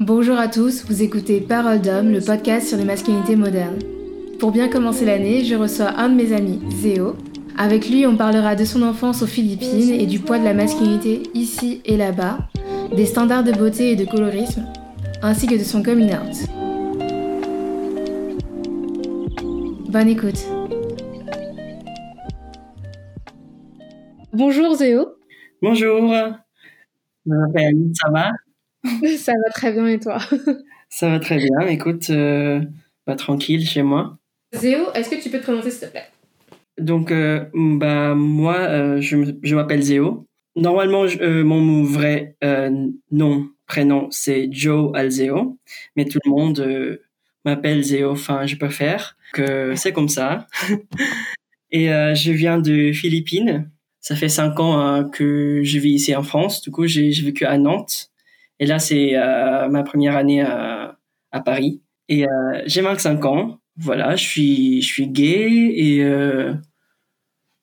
Bonjour à tous, vous écoutez Parole d'homme, le podcast sur les masculinités modernes. Pour bien commencer l'année, je reçois un de mes amis, Zéo. Avec lui, on parlera de son enfance aux Philippines et du poids de la masculinité ici et là-bas, des standards de beauté et de colorisme, ainsi que de son coming out. Bonne écoute. Bonjour Zéo. Bonjour. Ça va? Ça va très bien et toi? Ça va très bien. Écoute, euh, bah, tranquille chez moi. Zéo, est-ce que tu peux te présenter s'il te plaît? Donc, euh, bah, moi, euh, je, je m'appelle Zéo. Normalement, mon vrai nom, prénom, c'est Joe Alzeo, mais tout le monde m'appelle Zéo. Enfin, je peux faire que c'est comme ça. et je viens de Philippines. Ça fait cinq ans hein, que je vis ici en France. Du coup, j'ai vécu à Nantes. Et là, c'est euh, ma première année à, à Paris. Et euh, j'ai 25 ans. Voilà, je suis, je suis gay et, euh,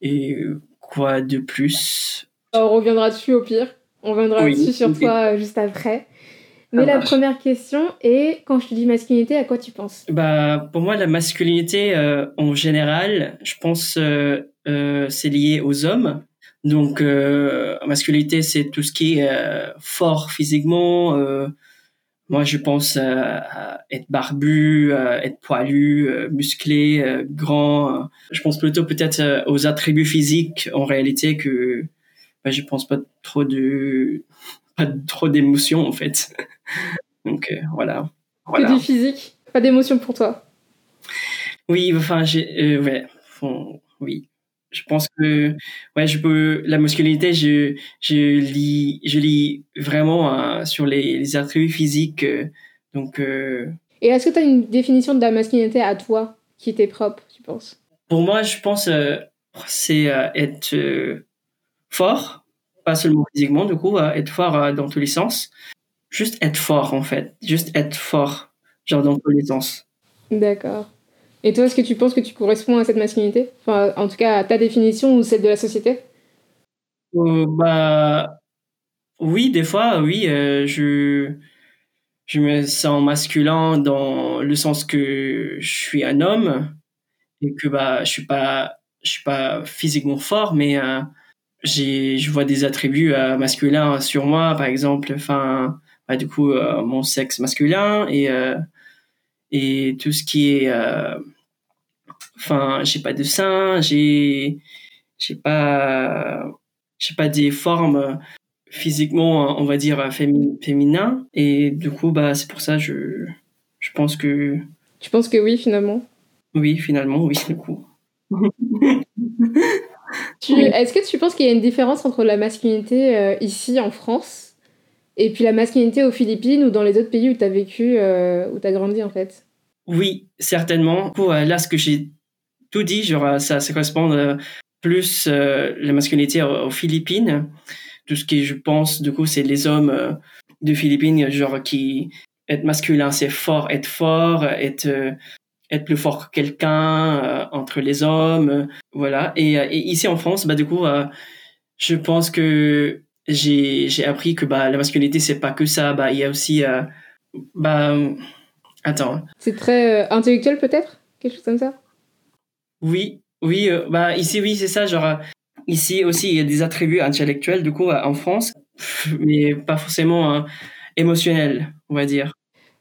et quoi de plus? On reviendra dessus au pire? On reviendra dessus sur toi juste après? Mais la première question est, quand je te dis masculinité, à quoi tu penses? Bah, pour moi, la masculinité, en général, je pense euh, c'est lié aux hommes. Donc, euh, masculinité, c'est tout ce qui est euh, fort physiquement. Euh, moi, je pense à être barbu, être poilu, musclé, grand. Je pense plutôt peut-être aux attributs physiques en réalité que bah, je pense pas trop de pas trop d'émotions en fait. Donc voilà. voilà. Que du physique, pas d'émotions pour toi? Oui, enfin j'ai ouais, oui je pense que ouais je peux la masculinité je je lis je lis vraiment euh, sur les, les, attributs physiques euh, donc euh, et est-ce que tu as une définition de la masculinité à toi qui était propre tu penses? Pour moi je pense c'est être fort pas seulement physiquement du coup être fort dans tous les sens. Juste être fort en fait. Juste être fort genre dans tous les sens. D'accord et toi, est-ce que tu penses que tu corresponds à cette masculinité? Enfin, en tout cas, à ta définition ou celle de la société? Euh, Bah, oui, des fois, oui. Euh, je, je me sens masculin dans le sens que je suis un homme et que bah, je suis pas, suis pas physiquement fort, mais euh, je vois des attributs masculins sur moi, par exemple. Enfin, bah, du coup, mon sexe masculin et et tout ce qui est Enfin, j'ai pas de seins, j'ai, j'ai pas, j'ai pas des formes physiquement, on va dire, féminin. Et du coup, bah, c'est pour ça, je, je pense que. Tu penses que oui, finalement? Oui, finalement, oui, du coup. Est-ce que tu penses qu'il y a une différence entre la masculinité euh, ici en France et puis la masculinité aux Philippines ou dans les autres pays où tu as vécu, euh, où tu as grandi en fait? Oui, certainement. Euh, là, ce que j'ai tout dit, genre, ça, ça correspond euh, plus euh, la masculinité aux, Philippines. Tout ce qui, je pense, du coup, c'est les hommes euh, de Philippines, genre, qui être masculin, c'est fort, être fort, être être plus fort que quelqu'un entre les hommes, voilà. Et, ici en France, bah du coup, je pense que j'ai j'ai appris que bah la masculinité c'est pas que ça, bah il y a aussi bah attends. C'est très intellectuel peut-être, quelque chose comme ça? Oui, oui, euh, bah ici oui c'est ça, genre ici aussi il y a des attributs intellectuels du coup en France, mais pas forcément hein, émotionnels, on va dire.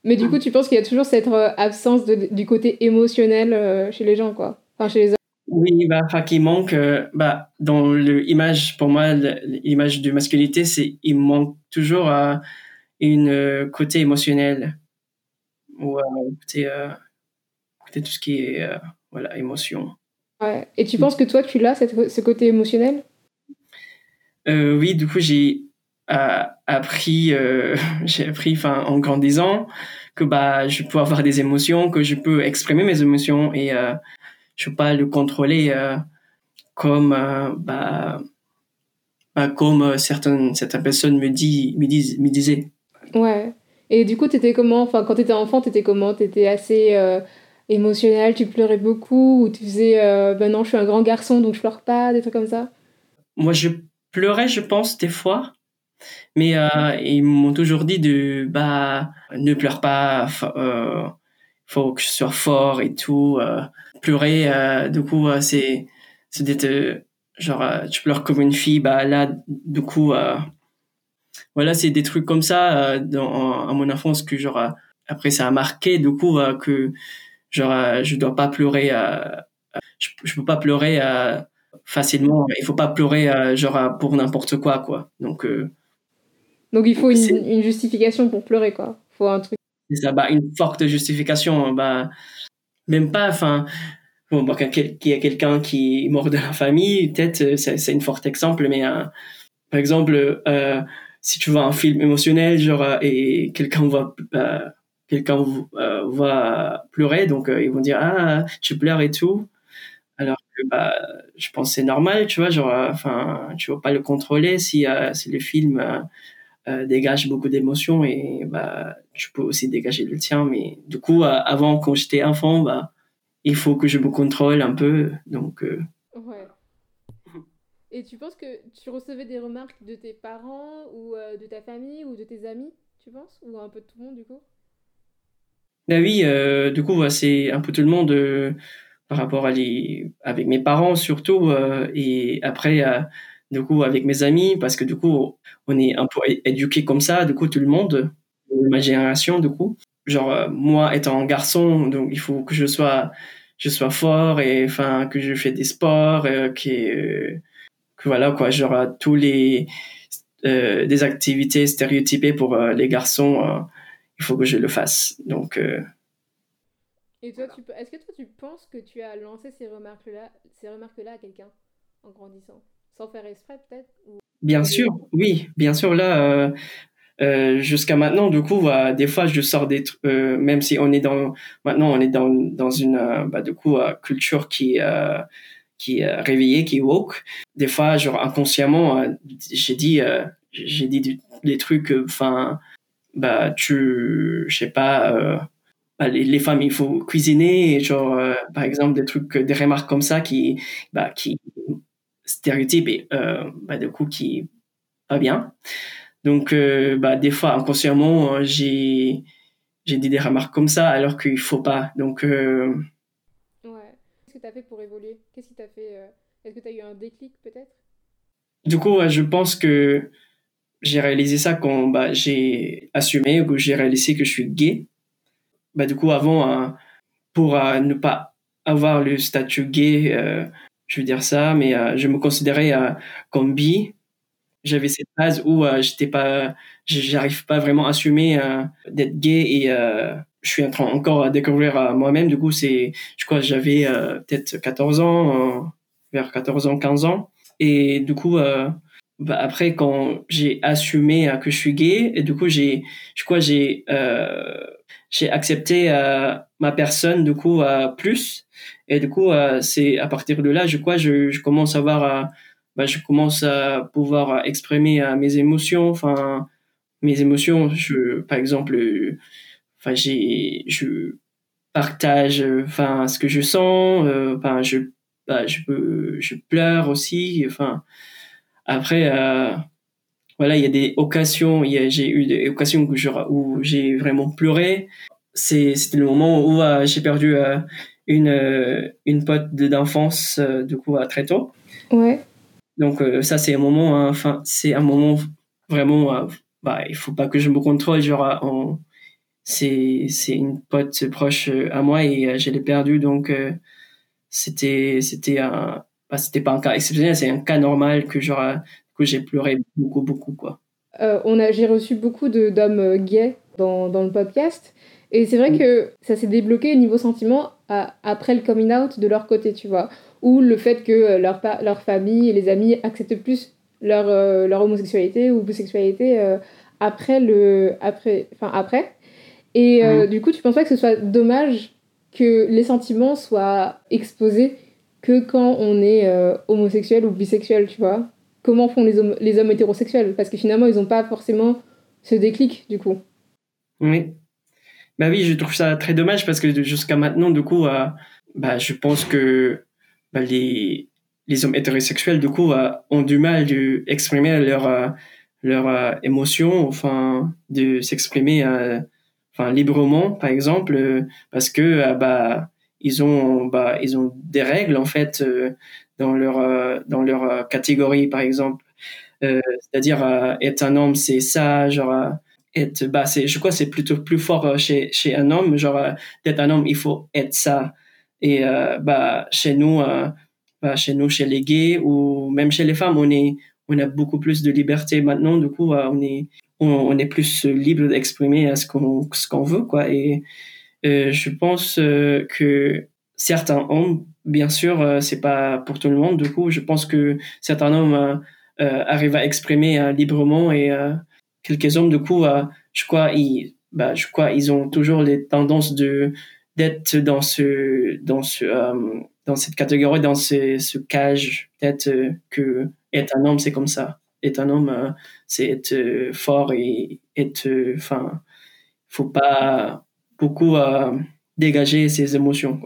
Mais du coup tu penses qu'il y a toujours cette euh, absence de, du côté émotionnel euh, chez les gens quoi, enfin chez les hommes. Oui, bah, qui manque, bah, dans l'image, pour moi, l'image de masculinité, c'est, il manque toujours à une côté émotionnel. Ou, côté, côté tout ce qui est, voilà, émotion. Ouais. Et tu penses que toi, tu l'as, ce côté émotionnel? Euh, Oui, du coup, j'ai euh, appris, euh, j'ai appris en grandissant que bah, je peux avoir des émotions, que je peux exprimer mes émotions et je ne peux pas le contrôler comme, bah, bah, comme certaines, certaines personnes me, me, disent, me disaient. Ouais. Et du coup, tu étais comment Enfin, quand tu étais enfant, tu étais comment? Tu étais assez émotionnel, tu pleurais beaucoup, ou tu faisais ben non, je suis un grand garçon donc je pleure pas, des trucs comme ça Moi, je pleurais, je pense, des fois, Mais euh, ils m'ont toujours dit de bah ne pleure pas, euh, faut que je sois fort et tout. Euh, pleurer, du coup, c'est c'est d'être genre tu pleures comme une fille. Bah là, du coup, voilà, c'est des trucs comme ça dans à mon enfance que genre après ça a marqué du coup que genre je dois pas pleurer. je, je peux pas pleurer facilement. Il faut pas pleurer genre pour n'importe quoi quoi. Donc donc il faut une, une, justification pour pleurer, quoi. faut un truc. C'est ça, bah, une forte justification. Bah, même pas, enfin, bon, bah, qu'il y a quelqu'un qui est mort de la famille, peut-être euh, c'est un fort exemple, mais euh, par exemple, euh, si tu vois un film émotionnel, genre, euh, et quelqu'un va, euh, quelqu'un va pleurer, donc ils vont dire ah tu pleures et tout. Alors que bah, je pense c'est normal, tu vois, genre, enfin, tu vas pas le contrôler si, si le film euh, dégage beaucoup d'émotions et bah je peux aussi dégager le tien mais du coup euh, avant quand j'étais enfant bah il faut que je me contrôle un peu donc euh. ouais et tu penses que tu recevais des remarques de tes parents ou de ta famille ou de tes amis tu penses? Ou un peu de tout le monde du coup? Bah oui du coup c'est un peu tout le monde par rapport à les avec mes parents surtout et après du coup avec mes amis parce que du coup on est un peu éduqué comme ça du coup tout le monde ma génération du coup. Genre euh, moi étant garçon donc il faut que je sois je sois fort et enfin que je fais des sports euh, que, euh, que voilà quoi. Genre tous les euh, des activités stéréotypées pour les garçons il faut que je le fasse donc et toi tu est-ce que toi tu penses que tu as lancé ces remarques là ces remarques là à quelqu'un en grandissant? Sans faire exprès peut-être Bien sûr, oui, bien sûr. Là, euh, euh, jusqu'à maintenant, du coup, euh, des fois, je sors des trucs, euh, même si on est dans, maintenant, on est dans, dans une, euh, bah, du coup, culture qui, qui est réveillée, qui est woke. Des fois, genre, inconsciemment, j'ai dit, j'ai dit des trucs, enfin, bah, tu, je sais pas, bah, les, les, femmes, il faut cuisiner, genre, par exemple, des trucs, des remarques comme ça qui, bah, qui, stéréotype et euh, bah, du coup qui pas bien. Donc euh, bah, des fois inconsciemment euh, j'ai j'ai dit des remarques comme ça alors qu'il faut pas. Donc euh... ouais. Qu'est-ce que tu as fait pour évoluer? Qu'est-ce qui t'a fait euh, Est-ce que tu as eu un déclic peut-être? Du coup, je pense que j'ai réalisé ça quand bah, j'ai assumé ou que j'ai réalisé que je suis gay. Bah, du coup, avant, pour ne pas avoir le statut gay, je veux dire ça, mais euh, je me considérais euh, comme bi. J'avais cette phase où euh, j'étais pas, j'arrive pas vraiment à assumer d'être gay et je suis en train encore à découvrir moi-même. Du coup, c'est, je crois, j'avais peut-être 14 ans, vers 14 ans, 15 ans. Et du coup, bah, après, quand j'ai assumé que je suis gay, et du coup, j'ai, je crois, j'ai, j'ai accepté ma personne, du coup, plus et du coup, euh, c'est à partir de là, je crois, je, je commence à voir, euh, bah, je commence à pouvoir exprimer euh, mes émotions. Enfin, mes émotions. Je, par exemple, enfin, j'ai, je partage, enfin, ce que je sens. Enfin, je, bah, je peux, je pleure aussi. Enfin, après. voilà, il y a des occasions, j'ai eu des occasions où, où j'ai vraiment pleuré. C'est, c'était le moment où j'ai perdu une, euh, une pote d'enfance, euh, du coup, à très tôt. Ouais. Donc, euh, ça, c'est un moment, hein, enfin, c'est un moment vraiment, bah, il faut pas que je me contrôle, genre, c'est, c'est une pote proche à moi et je l'ai perdue, donc, c'était, c'était un, c'était pas un cas exceptionnel, c'est un cas normal que, que j'ai pleuré beaucoup, beaucoup, quoi. on a, j'ai reçu beaucoup d'hommes gays dans, dans le podcast. Et c'est vrai mm. que ça s'est débloqué au niveau sentiment après le coming out de leur côté, tu vois. Ou le fait que euh, leur, leur famille et les amis acceptent plus leur, euh, leur homosexualité ou bisexualité euh, après le. Après, enfin, après. Et mm. du coup, tu penses pas que ce soit dommage que les sentiments soient exposés que quand on est homosexuel ou bisexuel, tu vois. Comment font les hommes, les hommes hétérosexuels? Parce que finalement, ils n'ont pas forcément ce déclic, du coup. Oui, bah oui, je trouve ça très dommage parce que jusqu'à maintenant, du coup, euh, bah, je pense que bah, les, les hommes hétérosexuels, du coup, euh, ont du mal d'exprimer leur, euh, leurs émotions, enfin de s'exprimer enfin librement par exemple parce que bah ils ont bah ils ont des règles en fait dans leur dans leur catégorie par exemple c'est-à-dire être un homme c'est ça genre être bah c'est je crois c'est plutôt plus fort chez chez un homme genre d'être un homme il faut être ça et bah chez nous chez nous, chez les gays ou même chez les femmes, on est, on a beaucoup plus de liberté maintenant. Du coup, on est, on, est plus libre d'exprimer ce qu'on, ce qu'on veut, quoi. Et euh, je pense euh, que certains hommes, bien sûr, euh, c'est pas pour tout le monde. Du coup, je pense que certains hommes arrivent à exprimer librement et quelques hommes, du coup, je crois, ils, bah, je crois, ils ont toujours les tendances de d'être dans ce, dans ce dans cette catégorie, dans ce, cage, peut-être euh, que être un homme, c'est comme ça. Être un homme, euh, c'est être euh, fort et être, enfin, faut pas beaucoup dégager ses émotions.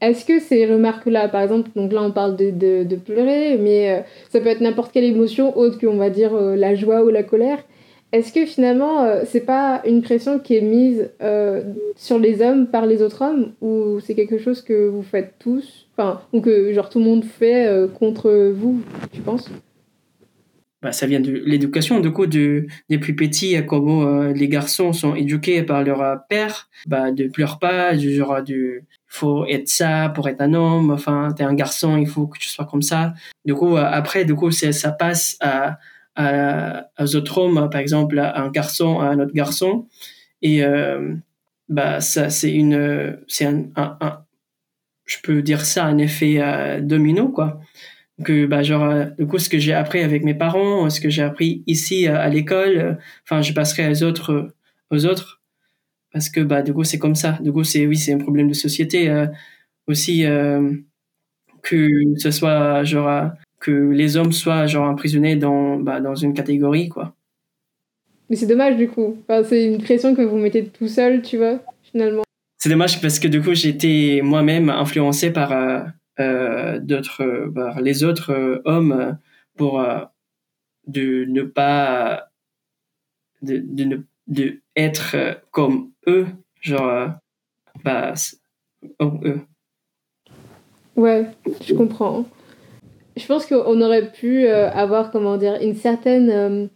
Est-ce que ces remarques-là, par exemple, donc là on parle de, de, pleurer, mais ça peut être n'importe quelle émotion autre qu'on va dire la joie ou la colère. Est-ce que finalement, euh, c'est pas une pression qui est mise euh, sur les hommes par les autres hommes ou c'est quelque chose que vous faites tous, enfin, ou que genre tout le monde fait euh, contre vous, tu penses? Bah, ça vient de l'éducation, du coup, de, des plus petits, comment les garçons sont éduqués par leur père, bah, de pleure pas, du genre du faut être ça pour être un homme, enfin, t'es un garçon, il faut que tu sois comme ça. Du coup, après, du coup, ça passe à, à, aux autres hommes, par exemple à un garçon, à un autre garçon. Et euh, bah ça c'est une c'est un, un, je peux dire ça un effet euh, domino quoi. Que bah genre euh, du coup ce que j'ai appris avec mes parents, ce que j'ai appris ici à l'école, enfin je passerai aux autres aux autres parce que bah du coup c'est comme ça. Du coup c'est oui c'est un problème de société aussi que ce soit genre que les hommes soient genre emprisonnés dans, bah, dans une catégorie, quoi. Mais c'est dommage du coup. Enfin, c'est une pression que vous mettez tout seul, tu vois, finalement. C'est dommage parce que du coup, j'étais moi-même influencé par euh, euh d'autres, euh, par les autres euh, hommes pour de ne pas de, de, ne, de être comme eux, genre bah, eux. Ouais, je comprends je pense qu'on aurait pu euh, avoir, comment dire, une certaine euh,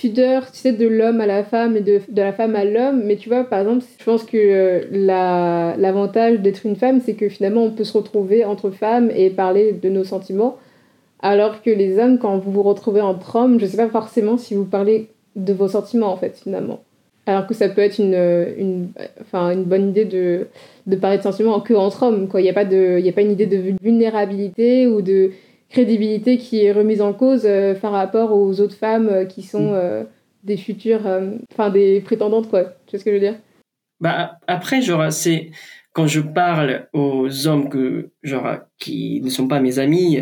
pudeur, tu sais, de l'homme à la femme et de, de la femme à l'homme. Mais tu vois, par exemple, je pense que euh, l'avantage d'être une femme, c'est que finalement, on peut se retrouver entre femmes et parler de nos sentiments. Alors que les hommes, quand vous vous retrouvez entre hommes, je sais pas forcément si vous parlez de vos sentiments, en fait, finalement. Alors que ça peut être une, une, enfin, une bonne idée de, de parler de sentiments que entre hommes. Il n'y a, a pas une idée de vulnérabilité ou de crédibilité qui est remise en cause euh, par rapport aux autres femmes euh, qui sont mm. euh, des futures, enfin des prétendantes, quoi. Tu vois ce que je veux dire? Bah après, genre, c'est quand je parle aux hommes que, genre, qui ne sont pas mes amis,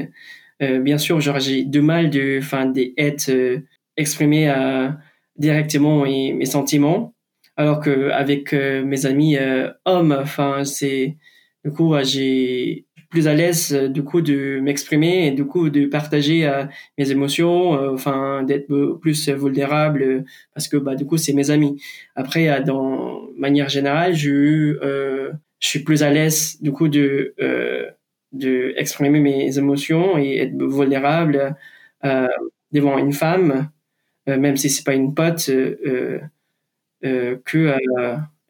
bien sûr, genre, j'ai du mal de, enfin, d'être exprimé directement mes, mes, sentiments, alors que avec mes amis hommes, enfin, c'est, du coup, j'ai plus à l'aise euh, du coup de m'exprimer et du coup de partager euh, mes émotions euh, enfin d'être plus vulnérable parce que bah du coup c'est mes amis. Après dans manière générale je je suis plus à l'aise du coup de de exprimer mes émotions et être vulnérable devant une femme même si c'est pas une pote que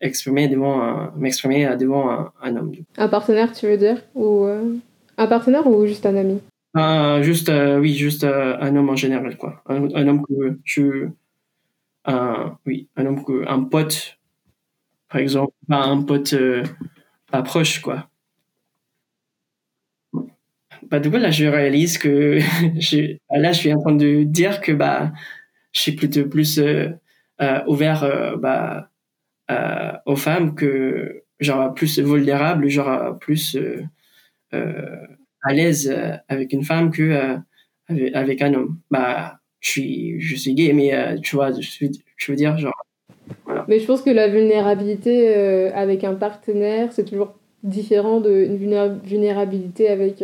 exprimer devant un, m'exprimer devant un, un, homme. Un partenaire, tu veux dire ou euh, un partenaire ou juste un ami? Juste, euh, oui, juste euh, un homme en général, quoi. Un, un homme que je, un, oui, un homme que, un pote, par exemple, pas un pote pas proche, quoi. Bah, du coup, là, je réalise que je, là, je suis en train de dire que bah, je suis plutôt plus ouvert bah, euh, aux femmes que genre plus vulnérable, genre plus euh, euh, à l'aise avec une femme que avec, un homme. Bah, je suis, je suis gay, mais tu vois, je, je veux dire, genre. Voilà. Mais je pense que la vulnérabilité avec un partenaire, c'est toujours différent d'une vulnérabilité avec,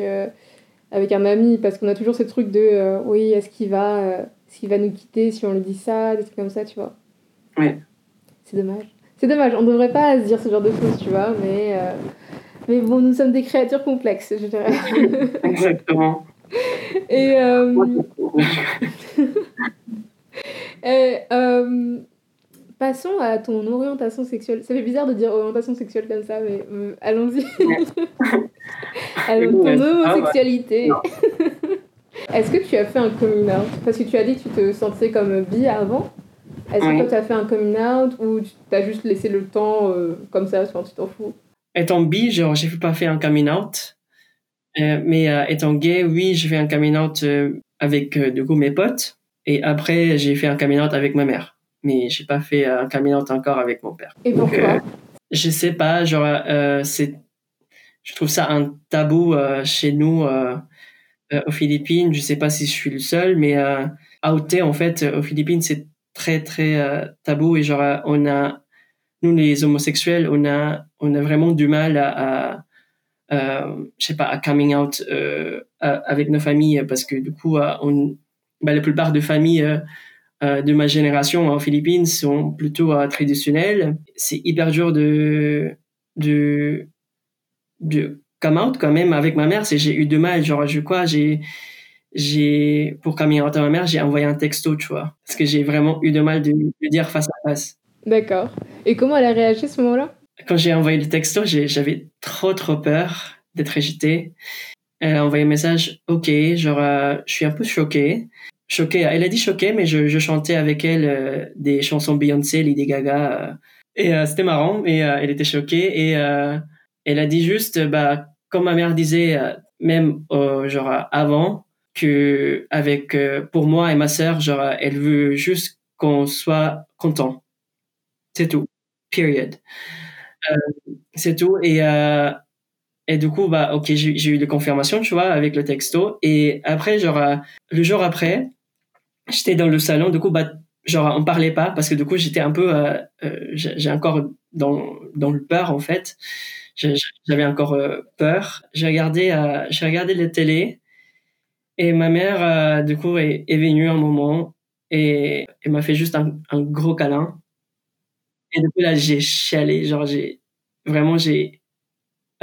avec un ami, parce qu'on a toujours ce truc de oui, est-ce qu'il va s'il va nous quitter si on lui dit ça, des trucs comme ça, tu vois. Ouais. C'est dommage. C'est dommage, on devrait pas se dire ce genre de choses, tu vois, mais, euh, mais bon, nous sommes des créatures complexes, je dirais. Exactement. Et. Euh... Et, euh, passons à ton orientation sexuelle. Ça fait bizarre de dire orientation sexuelle comme ça, mais allons-y. à ton homosexualité. Est-ce que tu as fait un coming out? Parce que tu as dit que tu te sentais comme bi avant. Est-ce que toi tu as fait un coming out ou tu t'as juste laissé le temps euh, comme ça, tu t'en fous? Étant bi, genre j'ai pas fait un coming out. Euh, mais euh, étant gay, oui, j'ai fait un coming out avec du coup mes potes. Et après, j'ai fait un coming out avec ma mère. Mais j'ai pas fait un coming out encore avec mon père. Et pourquoi? Je sais pas, genre c'est, je trouve ça un tabou chez nous aux Philippines. Je sais pas si je suis le seul, mais outer en fait aux Philippines c'est très très euh, tabou et genre on a nous les homosexuels on a on a vraiment du mal à, euh, je sais pas à coming out euh, avec nos familles parce que du coup on bah, la plupart des familles de ma génération en Philippines sont plutôt traditionnelles. C'est hyper dur de de de come out quand même avec ma mère. C'est j'ai eu du mal genre je quoi j'ai j'ai pour à ma mère, j'ai envoyé un texto, tu vois, parce que j'ai vraiment eu de mal de lui dire face à face. D'accord. Et comment elle a réagi à ce moment-là? Quand j'ai envoyé le texto, j'avais trop trop peur d'être agitée. Elle a envoyé un message, ok, genre, euh, je suis un peu choquée. Choquée, elle a dit choquée, mais je, je chantais avec elle euh, des chansons Beyoncé, Lady Gaga. Euh, et c'était marrant, et elle était choquée. Et elle a dit juste, bah, comme ma mère disait, même genre avant, que avec euh, pour moi et ma sœur, genre elle veut juste qu'on soit content. C'est tout. Period. Euh, c'est tout et euh, et du coup bah ok j'ai eu la confirmation tu vois avec le texto et après genre euh, le jour après j'étais dans le salon du coup bah genre on parlait pas parce que du coup j'étais un peu euh, j'ai encore dans dans le peur en fait j'avais encore peur j'ai regardé j'ai regardé la télé et ma mère, euh, du coup, est, venue un moment et elle m'a fait juste un, gros câlin. Et depuis là, j'ai chialé. Genre, j'ai vraiment, j'ai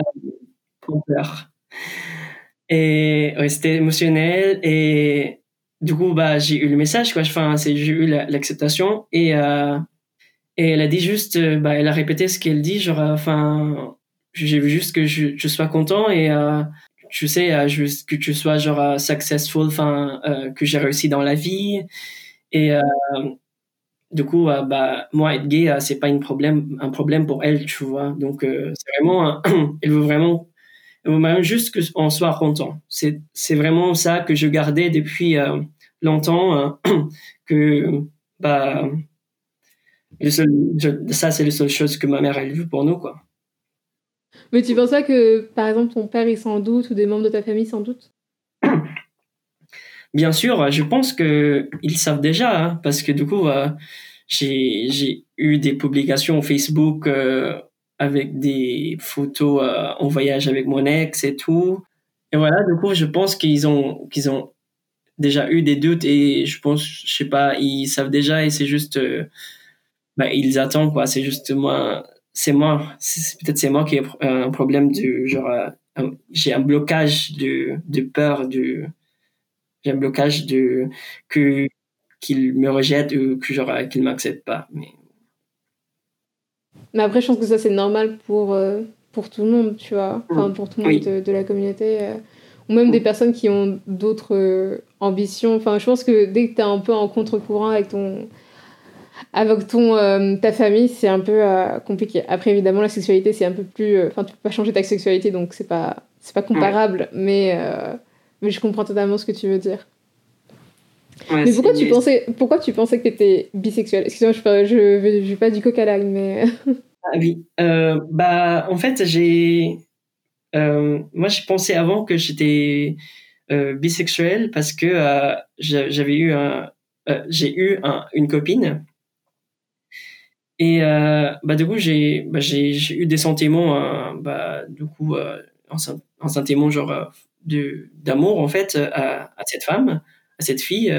euh, peur. Et ouais, c'était émotionnel. Et du coup, bah, j'ai eu le message, quoi. Enfin, j'ai eu l'acceptation. Et, euh, et elle a dit juste, euh, bah, elle a répété ce qu'elle dit. Genre, enfin, j'ai vu juste que je, je sois content et tu sais, euh, juste que tu sois genre euh, successful, euh, que j'ai réussi dans la vie. Et du coup, bah, moi, être gay, c'est pas un problème, pour elle, tu vois. Donc, c'est vraiment, elle veut vraiment, elle veut même juste qu'on soit content. C'est, vraiment ça que je gardais depuis longtemps, que, bah, ça, c'est la seule chose que ma mère, elle veut pour nous, quoi. Mais tu penses pas que, par exemple, ton père, il s'en doute ou des membres de ta famille s'en doutent? Bien sûr, je pense qu'ils savent déjà, hein, parce que du coup, euh, j'ai eu des publications Facebook euh, avec des photos euh, en voyage avec mon ex et tout. Et voilà, du coup, je pense qu'ils ont, qu'ils ont déjà eu des doutes et je pense, je sais pas, ils savent déjà et c'est juste, bah, ils attendent, quoi. C'est juste moi, c'est moi, peut-être c'est moi qui ai un problème du genre, euh, j'ai un blocage de, de peur, de, j'ai un blocage de que qu'il me rejette ou que genre qu'il m'accepte pas. Mais... mais après, je pense que ça c'est normal pour euh, pour tout le monde, tu vois, enfin mm. pour tout le monde de, la communauté. Euh, ou même des personnes qui ont d'autres ambitions. Enfin, je pense que dès que tu es un peu en contre-courant avec ton, avec ton, euh, ta famille, c'est un peu euh, compliqué. Après, évidemment, la sexualité, c'est un peu plus. Euh, enfin, tu peux pas changer ta sexualité, donc c'est pas, c'est pas comparable, mais, mais je comprends totalement ce que tu veux dire. mais pourquoi tu, pensais, pourquoi tu pensais que tu étais bisexuel? Excuse-moi, je, je, je, pas du coq à l'âne, mais. ah oui. bah, en fait, j'ai. moi, j'ai pensé avant que j'étais bisexuel parce que j'avais eu un. j'ai eu un, une copine et euh, bah, du coup, j'ai bah, j'ai eu des sentiments, euh, bah, du coup, euh, un, un sentiment genre de d'amour en fait à, à, cette femme, à cette fille.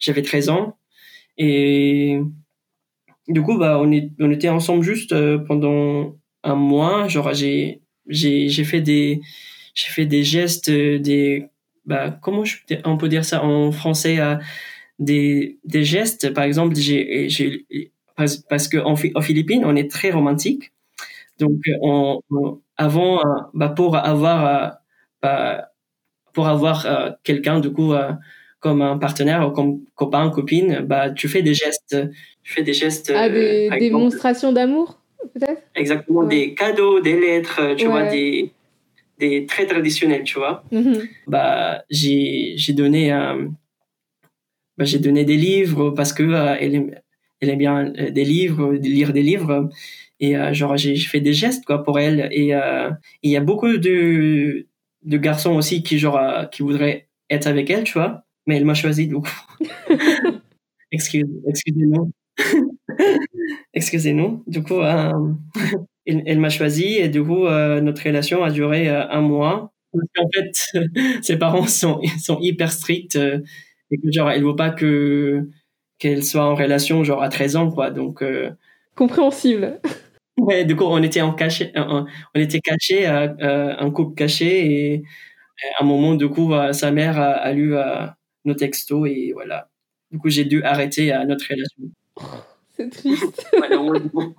J'avais 13 ans. Et du coup, bah, on, est, on était ensemble juste pendant un mois. Genre, j'ai, j'ai, j'ai fait des, j'ai fait des gestes, des, bah, comment je, on peut dire ça en français, des, des gestes. Par exemple, j'ai, j'ai, parce, parce qu'en en Philippines, on est très romantique. Donc, on, avant, euh, bah, pour avoir, euh, bah, pour avoir euh, quelqu'un, du coup, comme un partenaire ou comme copain, copine, bah, tu fais des gestes. Tu fais des gestes. Ah, des démonstrations d'amour, peut-être? Exactement, des cadeaux, des lettres, tu vois, des, des très traditionnels, tu vois. Mm-hmm. Bah, j'ai, j'ai donné, bah, j'ai donné des livres parce que elle, elle aime bien des livres, lire des livres. Et euh, genre, j'ai fait des gestes quoi pour elle. Et euh, il y a beaucoup de, de garçons aussi qui, genre, euh, qui voudraient être avec elle, tu vois. Mais elle m'a choisi, donc. Excuse, excusez-nous. excusez-nous. Du coup, elle, elle m'a choisi et du coup, notre relation a duré un mois. En fait, ses parents sont, sont hyper stricts et que genre, elle veut pas que qu'elle soit en relation genre à 13 ans, quoi. Donc. Compréhensible. Ouais, du coup, on était en caché, on était caché, euh, un couple caché, et à un moment, du coup, euh, sa mère a, lu euh, nos textos, et voilà. Du coup, j'ai dû arrêter notre relation. c'est triste. malheureusement.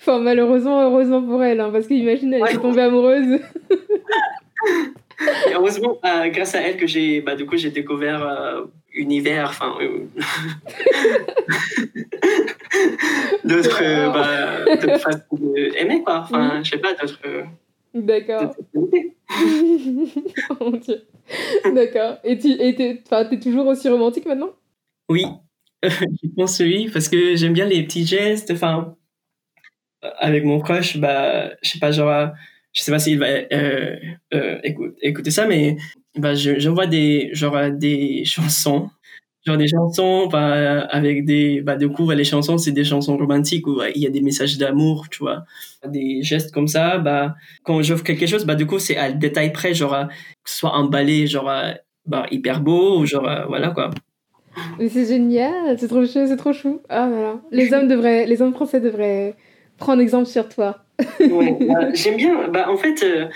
enfin, malheureusement, heureusement pour elle, hein, parce qu'imagine, elle est tombée amoureuse. heureusement, grâce à elle, que j'ai, bah, du coup, j'ai découvert univers, enfin, euh, d'autres euh, bah, façons d'aimer, quoi. Enfin, mhm. je sais pas, d'autres. Euh, D'accord. oh, D'accord. Et tu es, es toujours aussi romantique maintenant? Oui, je pense oui, parce que j'aime bien les petits gestes. Enfin, avec mon crush, bah, je sais pas, genre, je sais pas s'il va euh, écouter, écouter ça, mais bah, j'envoie des, genre, des chansons. Genre des chansons, bah, avec des, bah, du coup, les chansons, c'est des chansons romantiques où il y a des messages d'amour, tu vois. Des gestes comme ça, bah, quand j'offre quelque chose, bah, du coup, c'est à détail près, genre, que ce soit emballé, genre, bah, hyper beau, ou genre, voilà, quoi. Mais c'est génial, c'est trop chou, c'est trop chou. Ah, voilà. Les hommes devraient, les hommes français devraient prendre exemple sur toi. ouais, bah, j'aime bien. Bah, en fait, euh,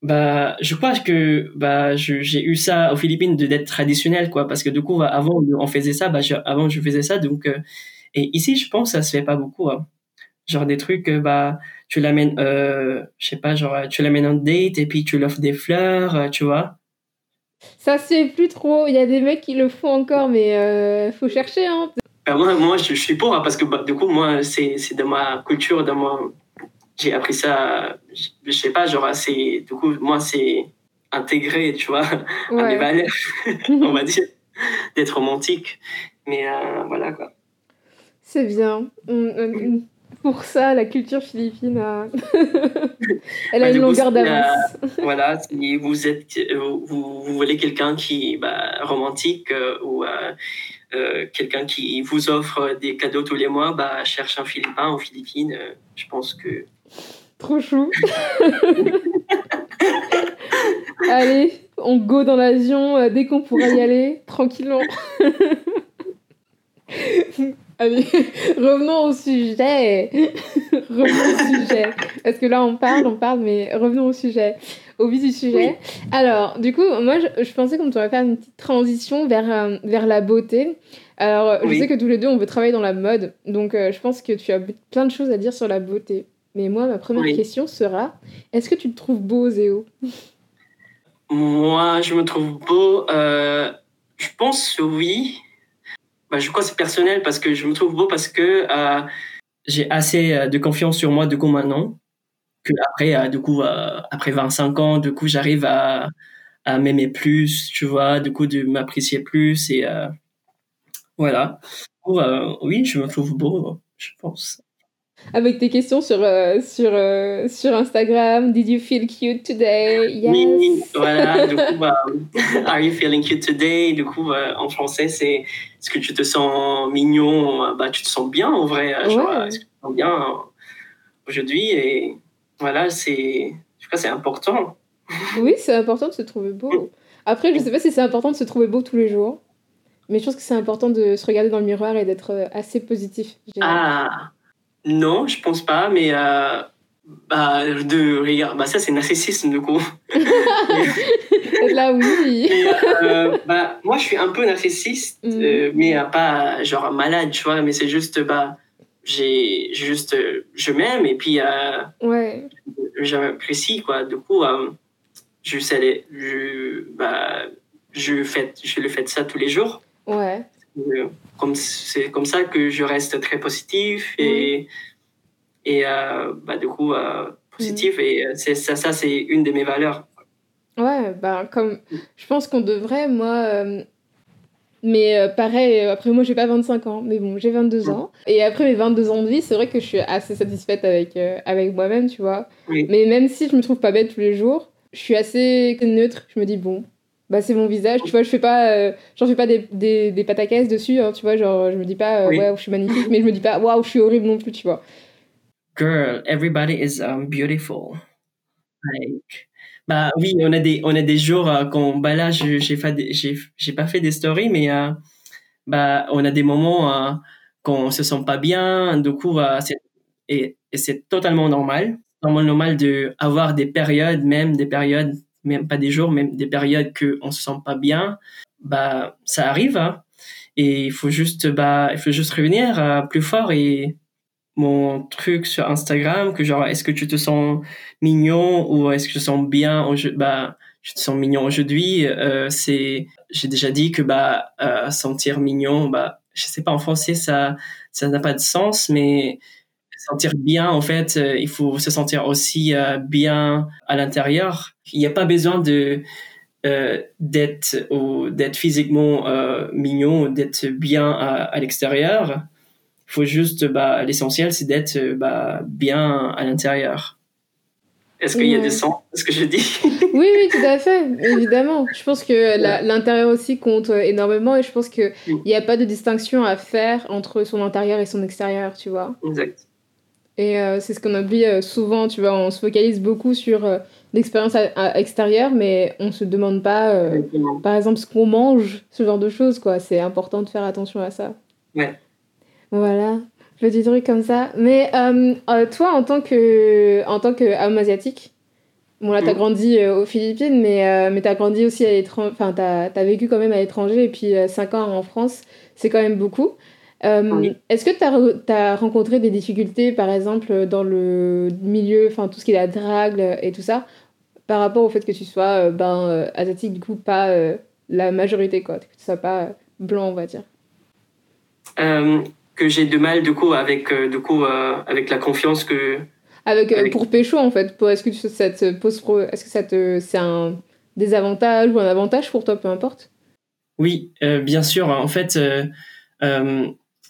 bah, je crois que bah, j'ai eu ça aux Philippines d'être traditionnel, quoi, parce que du coup, avant, on faisait ça, bah, avant, je faisais ça, donc, euh, et ici, je pense, ça se fait pas beaucoup, hein. Genre des trucs, euh, bah, tu l'amènes, euh, je sais pas, genre, tu l'amènes en date et puis tu l'offres des fleurs, tu vois. Ça se fait plus trop. Il y a des mecs qui le font encore, mais euh, faut chercher, hein. Bah, moi, moi, je, suis pour, hein, parce que bah, du coup, moi, c'est de ma culture, de moi, j'ai appris ça, je sais pas, genre, c'est, du coup, moi, c'est intégré, tu vois, à mes valeurs, on va dire, d'être romantique. Mais euh, voilà, quoi. C'est bien. Pour ça, la culture philippine, a... elle a une longueur d'avance. voilà, si vous, êtes, vous, vous voulez quelqu'un qui bah, romantique euh, ou euh, quelqu'un qui vous offre des cadeaux tous les mois, bah, cherche un Philippin aux Philippines. je pense que Trop chou. Allez, on go dans l'avion euh, dès qu'on pourra y aller, tranquillement. Allez, revenons au sujet. revenons au sujet. Parce que là, on parle, on parle, mais revenons au sujet. Au vif du sujet. Alors, du coup, moi, je, pensais qu'on pourrait faire une petite transition vers, euh, vers la beauté. Alors, je sais que tous les deux, on veut travailler dans la mode. Donc, euh, je pense que tu as plein de choses à dire sur la beauté. Mais moi, ma première question sera est-ce que tu te trouves beau, Zéo? Moi, je me trouve beau. Euh, je pense oui. Bah, je crois que c'est personnel parce que je me trouve beau parce que euh, j'ai assez euh, de confiance sur moi de coup maintenant. Que après, du coup, après 25 ans, du coup, j'arrive à, à m'aimer plus, tu vois, du coup, de m'apprécier plus. Et voilà. oui, je me trouve beau, je pense avec tes questions sur, euh, sur, euh, sur Instagram. Did you feel cute today? Yes. Oui, voilà. Du coup, bah, are you feeling cute today? Du coup, euh, en français, c'est est-ce que tu te sens mignon? Bah, tu te sens bien en vrai. Genre, est-ce que tu te sens bien aujourd'hui? Et voilà, c'est, je crois c'est important. Oui, c'est important de se trouver beau. Après, je sais pas si c'est important de se trouver beau tous les jours. mais je pense que c'est important de se regarder dans le miroir et d'être assez positif. Ah, non, je pense pas, mais euh, bah, de regarder, bah, ça c'est narcissisme du coup. Là, oui. Euh, bah, moi, je suis un peu narcissiste, mm. euh, mais pas genre malade, tu vois, mais c'est juste, bah, j'ai juste, je m'aime et puis ouais. j'apprécie, quoi. Du coup, je, sais, je, bah, je le fais ça tous les jours. Ouais. Comme, c'est comme ça que je reste très positif et, et bah, du coup, positif. Mm. Et c'est, ça, ça c'est une de mes valeurs. Ouais, bah, comme je pense qu'on devrait, moi. Euh, mais euh, pareil, après moi j'ai pas 25 ans, mais bon, j'ai 22 ans. Et après mes 22 ans de vie, c'est vrai que je suis assez satisfaite avec, euh, avec moi-même, tu vois. Mais même si je me trouve pas bête tous les jours, je suis assez neutre. Je me dis, bon, bah c'est mon visage, tu vois, je fais pas, genre, fais pas des, des, des pataquès dessus, hein, tu vois, genre, je me dis pas, ouais, je suis magnifique, mais je me dis pas, waouh, je suis horrible non plus, tu vois. Girl, everybody is um, beautiful. Like, bah oui, on a des, on a des jours euh, quand, bah là, j'ai j'ai, j'ai pas fait des stories, mais euh, bah on a des moments euh, quand on se sent pas bien. Du coup, c'est, et, c'est totalement normal, totalement normal de avoir des périodes, même des périodes, même pas des jours, même des périodes que on se sent pas bien. Bah ça arrive, hein. et il faut juste, bah il faut juste revenir plus fort et mon truc sur Instagram que genre est-ce que tu te sens mignon ou est-ce que tu te sens bien bah je te sens mignon aujourd'hui euh, c'est j'ai déjà dit que bah euh, sentir mignon bah je sais pas en français ça ça n'a pas de sens mais sentir bien en fait euh, il faut se sentir aussi euh, bien à l'intérieur il n'y a pas besoin de euh, d'être ou d'être physiquement mignon d'être bien à, à l'extérieur faut juste, bah, l'essentiel, c'est d'être bah, bien à l'intérieur. Est-ce qu'il y a des sens ce que je dis? Oui, oui, tout à fait, évidemment. Je pense que l'intérieur aussi compte énormément et je pense qu'il n'y a pas de distinction à faire entre son intérieur et son extérieur, tu vois. Exact. Et euh, c'est ce qu'on oublie euh, souvent, tu vois, on se focalise beaucoup sur euh, l'expérience extérieure, mais on se demande pas, par exemple, ce qu'on mange, ce genre de choses, quoi. C'est important de faire attention à ça. Ouais. Voilà, petit truc comme ça. Mais euh, euh, toi, en tant que, en tant qu'homme asiatique, bon là, t'as mm. grandi euh, aux Philippines, mais, mais t'as grandi aussi à l'étranger, enfin, t'as as vécu quand même à l'étranger, et puis 5 ans en France, c'est quand même beaucoup. Est-ce que tu as, rencontré des difficultés, par exemple, dans le milieu, enfin, tout ce qui est la drague et tout ça, par rapport au fait que tu sois ben, asiatique, du coup, pas la majorité, quoi, que tu sois pas blanc, on va dire? Que j'ai de mal du coup avec euh, du coup euh, avec la confiance que avec, euh, pour pécho en fait est-ce que ça te pose est-ce que ça te c'est un désavantage ou un avantage pour toi peu importe? Oui bien sûr. En fait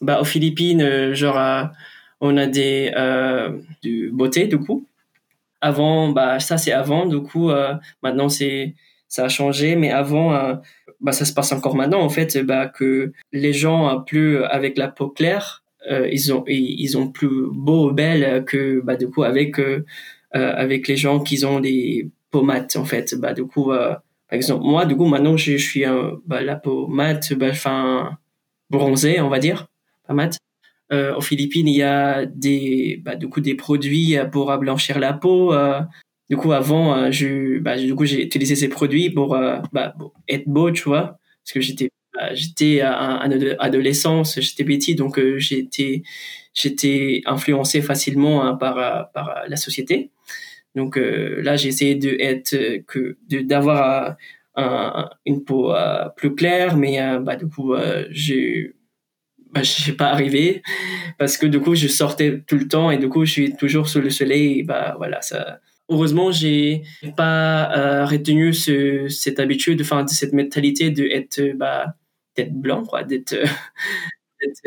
bah aux Philippines genre on a des du beauté du coup. Avant bah ça c'est avant du coup maintenant c'est ça a changé. Mais avant bah, ça se passe encore maintenant en fait bah, que les gens plus avec la peau claire euh, ils ont ils ont plus beau belle que bah du coup avec euh, euh, avec les gens qui ont des peaux mates en fait. Bah du coup par exemple moi du coup maintenant je, je suis bah, la peau mate bah enfin bronzée on va dire pas mate aux Philippines il y a des bah des produits pour blanchir la peau du coup, avant, euh, bah, du coup, j'ai utilisé ces produits pour, euh, bah, être beau, tu vois, parce que j'étais, j'étais adolescence, j'étais petit, donc euh, j'étais, j'étais influencé facilement hein, par, la société. Donc là, j'ai essayé d'avoir une peau plus claire, mais du coup, j'ai bah, je suis pas arrivé parce que du coup je sortais tout le temps et du coup je suis toujours sous le soleil. Et bah voilà ça heureusement, j'ai pas euh, retenu ce, cette habitude, enfin, cette mentalité de être, euh, bah, d'être blanc, quoi, d'être,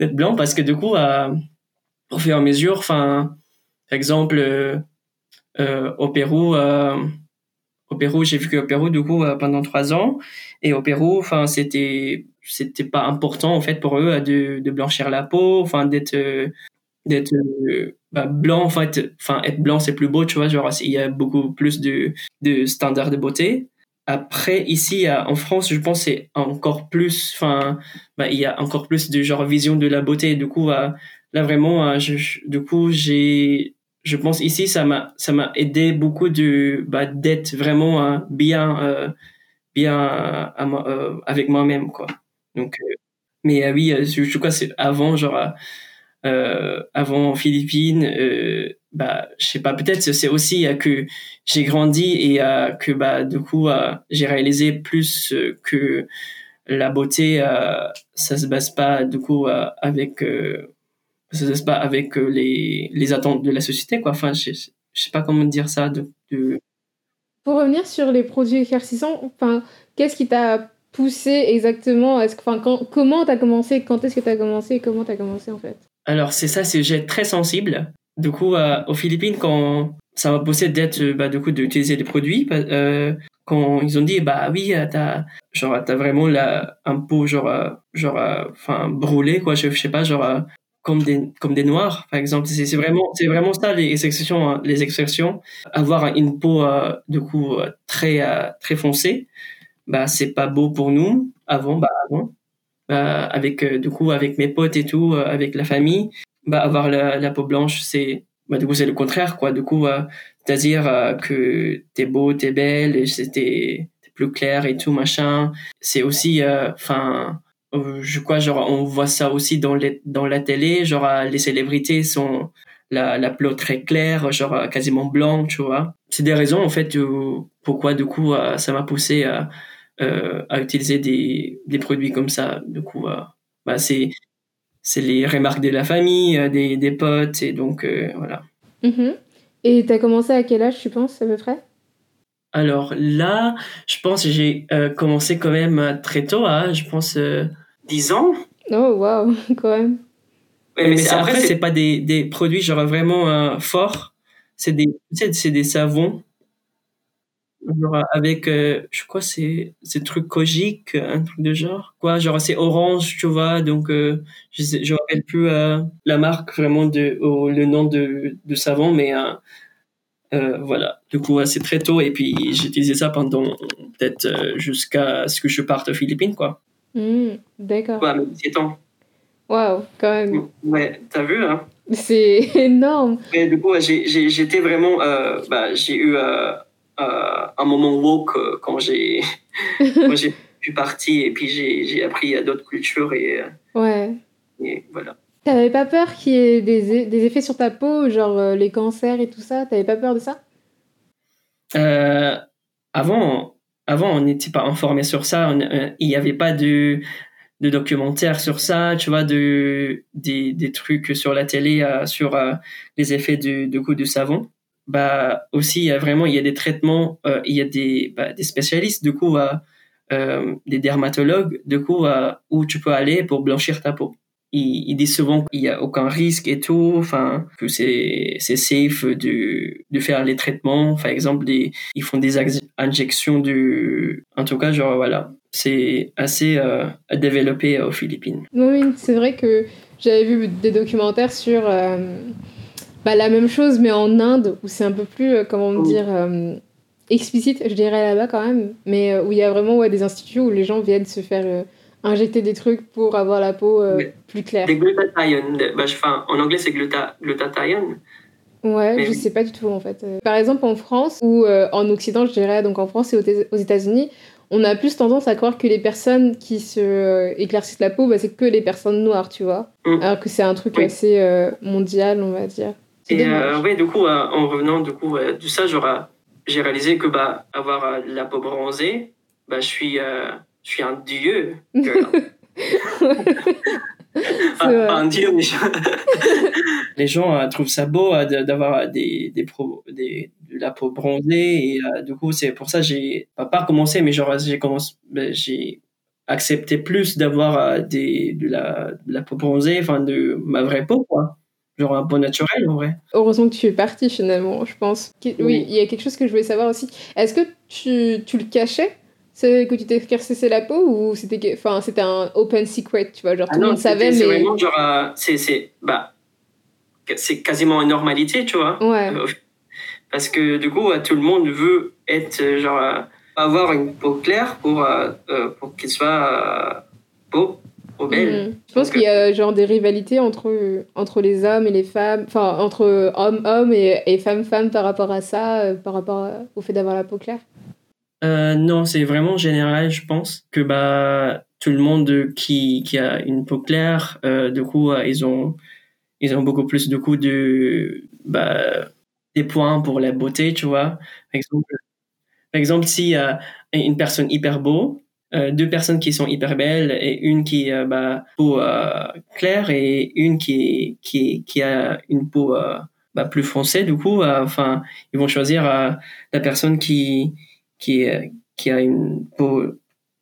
euh, blanc, parce que du coup, au fur et à mesure, enfin, par exemple, au Pérou, au Pérou, j'ai vécu au Pérou du coup pendant trois ans, et au Pérou, enfin, c'était, c'était pas important en fait pour eux de, blanchir la peau, enfin, d'être d'être euh, bah, blanc en fait enfin être blanc c'est plus beau tu vois genre il y a beaucoup plus de, de standards de beauté après, ici, en France, je pense c'est encore plus, enfin, bah, il y a encore plus de genre vision de la beauté. Du coup, là, vraiment, je, du coup, j'ai, je pense ici, ça m'a, ça m'a aidé beaucoup de, bah, d'être vraiment bien, bien avec moi-même, quoi. Donc, mais oui, je, crois c'est avant, genre, euh, avant Philippines, euh, bah, je sais pas, peut-être c'est aussi euh, que j'ai grandi et euh, que bah du coup euh, j'ai réalisé plus que la beauté, ça se base pas du coup avec, ça se pas avec les les attentes de la société quoi. Enfin, je, sais pas comment dire ça. De... Pour revenir sur les produits éclaircissants, enfin, qu'est-ce qui t'a poussé exactement Est-ce que, comment t'as commencé Quand est-ce que t'as commencé et comment t'as commencé en fait? Alors, c'est ça, c'est j'ai très sensible. Du coup, euh, aux Philippines, quand ça m'a poussé d'être, bah, du coup, d'utiliser des produits, euh, quand ils ont dit, bah oui, euh, t'as, genre, t'as vraiment la, un peau, genre, euh, genre, enfin, brûlé, quoi, je, je sais pas, genre, comme des, comme des noirs, par exemple. C'est, c'est vraiment, c'est vraiment ça, les exceptions, hein, les exceptions. Avoir une peau, du coup, très, très foncée, bah, c'est pas beau pour nous. Avant, bah, avant. Bah, avec euh, du coup avec mes potes et tout, euh, avec la famille, bah avoir la, peau blanche, c'est bah, du coup c'est le contraire quoi. Du coup, euh, c'est-à-dire que t'es beau, t'es belle, et c'était plus clair et tout machin. C'est aussi, enfin, je crois genre on voit ça aussi dans les, dans la télé, genre les célébrités sont la, peau très claire, genre quasiment blanc, tu vois. C'est des raisons en fait pourquoi du coup ça m'a poussé à euh, à utiliser des, des, produits comme ça. Du coup, euh, bah, c'est c'est les remarques de la famille, euh, des, des potes, et donc voilà. Mm-hmm. Et tu as commencé à quel âge, tu penses, à peu près? Alors là, je pense que j'ai commencé quand même très tôt, hein, je pense 10 ans. Oh, waouh, quand même. mais, mais après, c'est pas des, des produits genre vraiment forts, c'est des, c'est des savons genre avec euh, je crois c'est c'est truc kojic un truc de genre. Quoi genre c'est orange tu vois donc euh, je sais, je rappelle plus euh, la marque vraiment de le nom de de savon mais euh, voilà. Du coup c'est très tôt et puis j'ai utilisé ça pendant peut-être jusqu'à ce que je parte aux Philippines quoi. Mmh, d'accord. Ouais mais 17 ans waouh quand même. Ouais t'as vu hein. C'est énorme. Mais du coup j'ai j'étais vraiment bah j'ai eu euh, un moment woke euh, quand j'ai pu partir et puis j'ai appris à d'autres cultures et, euh, ouais. et voilà. T'avais pas peur qu'il y ait des, des, effets sur ta peau, genre les cancers et tout ça? T'avais pas peur de ça? Euh, Avant, avant on n'était pas informé sur ça. il n'y avait pas de, de documentaire sur ça, tu vois, de, des, des trucs sur la télé sur les effets du, du coup du savon bah aussi il y a vraiment il y a des traitements euh, il y a des bah, des spécialistes. Du coup euh, des dermatologues du coup où tu peux aller pour blanchir ta peau. Ils, disent souvent qu'il y a aucun risque et tout enfin que c'est c'est safe de de faire les traitements. Par exemple des ils font des injections du en tout cas genre voilà c'est assez euh, développé aux Philippines. Oui c'est vrai que j'avais vu des documentaires sur euh, bah, la même chose, mais en Inde, où c'est un peu plus, euh, comment dire, euh, explicite, je dirais là-bas quand même, mais euh, où il y a vraiment ouais, des instituts où les gens viennent se faire injecter des trucs pour avoir la peau plus claire. Des glutathione, bah, en anglais c'est gluta, glutathione. Ouais, mais... je sais pas du tout en fait. Par exemple en France ou en Occident, je dirais, donc en France et aux États-Unis, on a plus tendance à croire que les personnes qui se éclaircissent la peau, bah, c'est que les personnes noires, tu vois. Mm. Alors que c'est un truc assez mondial, on va dire. Et euh, oui, du coup, euh, en revenant du coup euh, de ça, j'ai réalisé que bah avoir la peau bronzée, bah je suis je suis un dieu. un dieu, mais les gens trouvent ça beau d'avoir des, des, pro, des, de la peau bronzée et du coup c'est pour ça que j'ai pas, commencé mais genre j'ai commencé ben, j'ai accepté plus d'avoir des de la, de la peau bronzée enfin de ma vraie peau quoi genre un peu naturel en vrai. Heureusement que tu es parti finalement, je pense. Oui, il y a quelque chose que je voulais savoir aussi. Est-ce que tu, tu le cachais c'est que tu t'es éclaircissé la peau ou c'était enfin c'était un open secret tu vois genre ah tout le monde savait mais c'est vraiment genre euh, c'est c'est bah c'est quasiment une normalité tu vois ouais. parce que du coup tout le monde veut être genre avoir une peau claire pour, pour qu'il soit beau belle. Mhm. Je pense qu'il y a genre des rivalités entre, entre les hommes et les femmes, enfin entre hommes-hommes et, et femmes-femmes par rapport à ça, par rapport au fait d'avoir la peau claire? Euh, non, c'est vraiment général, je pense que bah tout le monde qui qui a une peau claire, euh, du coup, euh, ils ont ils ont beaucoup plus de coup de bah des points pour la beauté, tu vois. Par exemple, par exemple, s'il y a une personne hyper beau, euh, deux personnes qui sont hyper belles et une qui a bah, peau euh, claire et une qui qui qui a une peau bah, plus foncée, du coup, enfin, ils vont choisir la personne qui qui, qui a une peau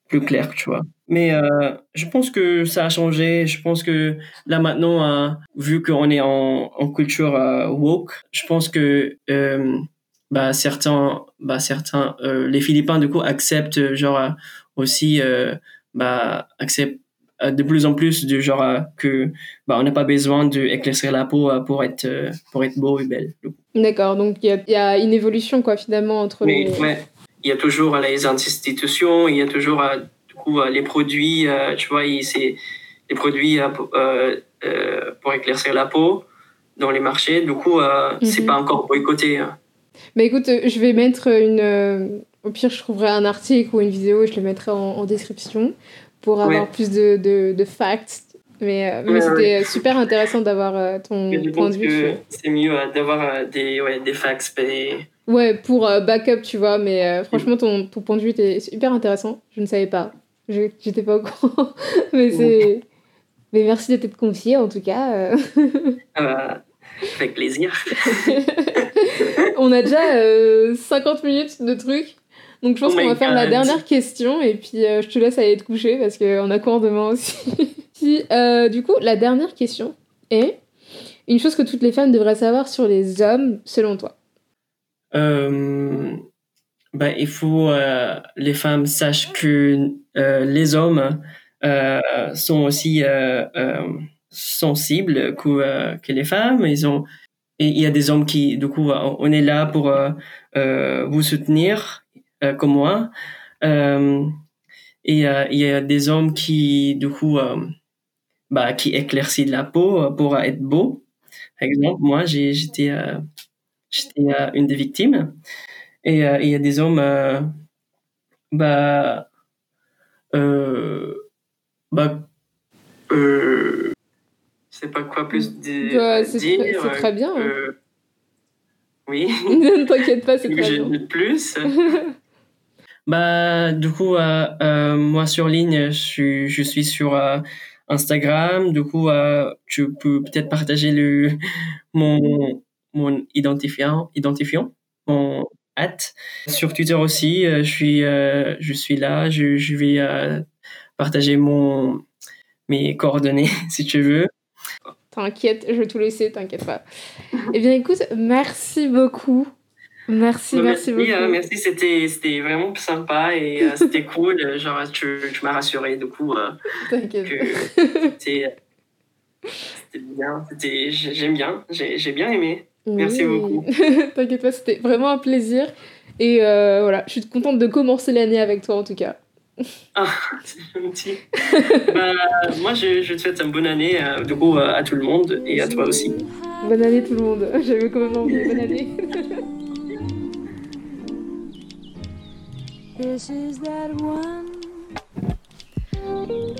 plus claire, tu vois. Mais euh, je pense que ça a changé. Je pense que là maintenant, euh, vu qu'on est en, en culture euh, woke, je pense que euh, bah, certains, bah, certains, euh, les Philippins du coup acceptent genre aussi, bah, acceptent de plus en plus du genre que bah, on n'a pas besoin d'éclaircir la peau pour être pour être beau et belle. D'accord, donc il y a, y a, une évolution quoi finalement entre les il y a toujours les institutions, il y a toujours euh, du coup euh, les produits, euh, tu vois, c'est les produits pour éclaircir la peau dans les marchés. Du coup, c'est mhm. pas encore boycotté. Hein. Mais écoute, je vais mettre une. Au pire, je trouverai un article ou une vidéo et je le mettrai en, description pour avoir plus de, de, de facts. Mais, mais c'était super intéressant d'avoir ton point de vue. C'est mieux d'avoir des, ouais, des facts. Mais Ouais, pour euh, backup, tu vois, mais euh, franchement, ton, ton, point de vue était super intéressant. Je ne savais pas. J'étais pas au courant. mais c'est. Mais merci de t'être confié, en tout cas. Euh. Ah bah, avec plaisir. On a déjà 50 minutes de trucs. Donc je pense oh qu'on va faire la dernière question et puis je te laisse aller te coucher parce qu'on a cours demain aussi. si, du coup, la dernière question est une chose que toutes les femmes devraient savoir sur les hommes selon toi euh, ben, il faut euh, les femmes sachent que euh, les hommes euh, sont aussi euh, euh, sensibles que, que les femmes. Ils ont et il y a des hommes qui, du coup, on est là pour vous soutenir, comme moi. et il y a des hommes qui, du coup, bah, qui éclaircissent la peau pour être beau. Par exemple, moi, j'étais euh, une des victimes. Et euh, il y a des hommes, euh, bah, bah, euh, je sais pas quoi plus dire. C'est très, bien. Hein. oui. ne t'inquiète pas, c'est très bien. plus. bah, du coup, moi sur ligne, je, suis sur Instagram. Du coup, tu peux peut-être partager le mon mon identifiant, identifiant, mon hâte. Sur Twitter aussi, euh, je suis, euh, je suis là. Je, vais euh, partager mon, mes coordonnées si tu veux. T'inquiète, je vais tout laisser, t'inquiète pas. eh bien, écoute, merci beaucoup. Merci, merci, beaucoup. merci, c'était, c'était vraiment sympa et c'était cool. Genre, tu, tu m'as rassuré, du coup. T'inquiète. C'était, c'était bien, c'était, j'aime bien, j'ai, j'ai bien aimé. Merci beaucoup. T'inquiète pas, c'était vraiment un plaisir. Et euh, voilà, je suis contente de commencer l'année avec toi en tout cas. Ah, c'est gentil. bah, moi, je, je, te souhaite une bonne année euh, du coup, à tout le monde et à toi aussi. Bonne année tout le monde. J'avais quand même envie. Bonne année.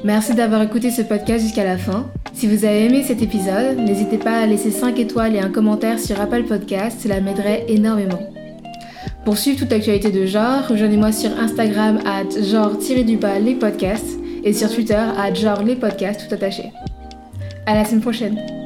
Merci d'avoir écouté ce podcast jusqu'à la fin. Si vous avez aimé cet épisode, n'hésitez pas à laisser 5 étoiles et un commentaire sur Apple Podcast, cela m'aiderait énormément. Pour suivre toute l'actualité de genre, rejoignez-moi sur Instagram à genre-du-bas les podcasts et sur Twitter à genre les podcasts tout attaché. À la semaine prochaine.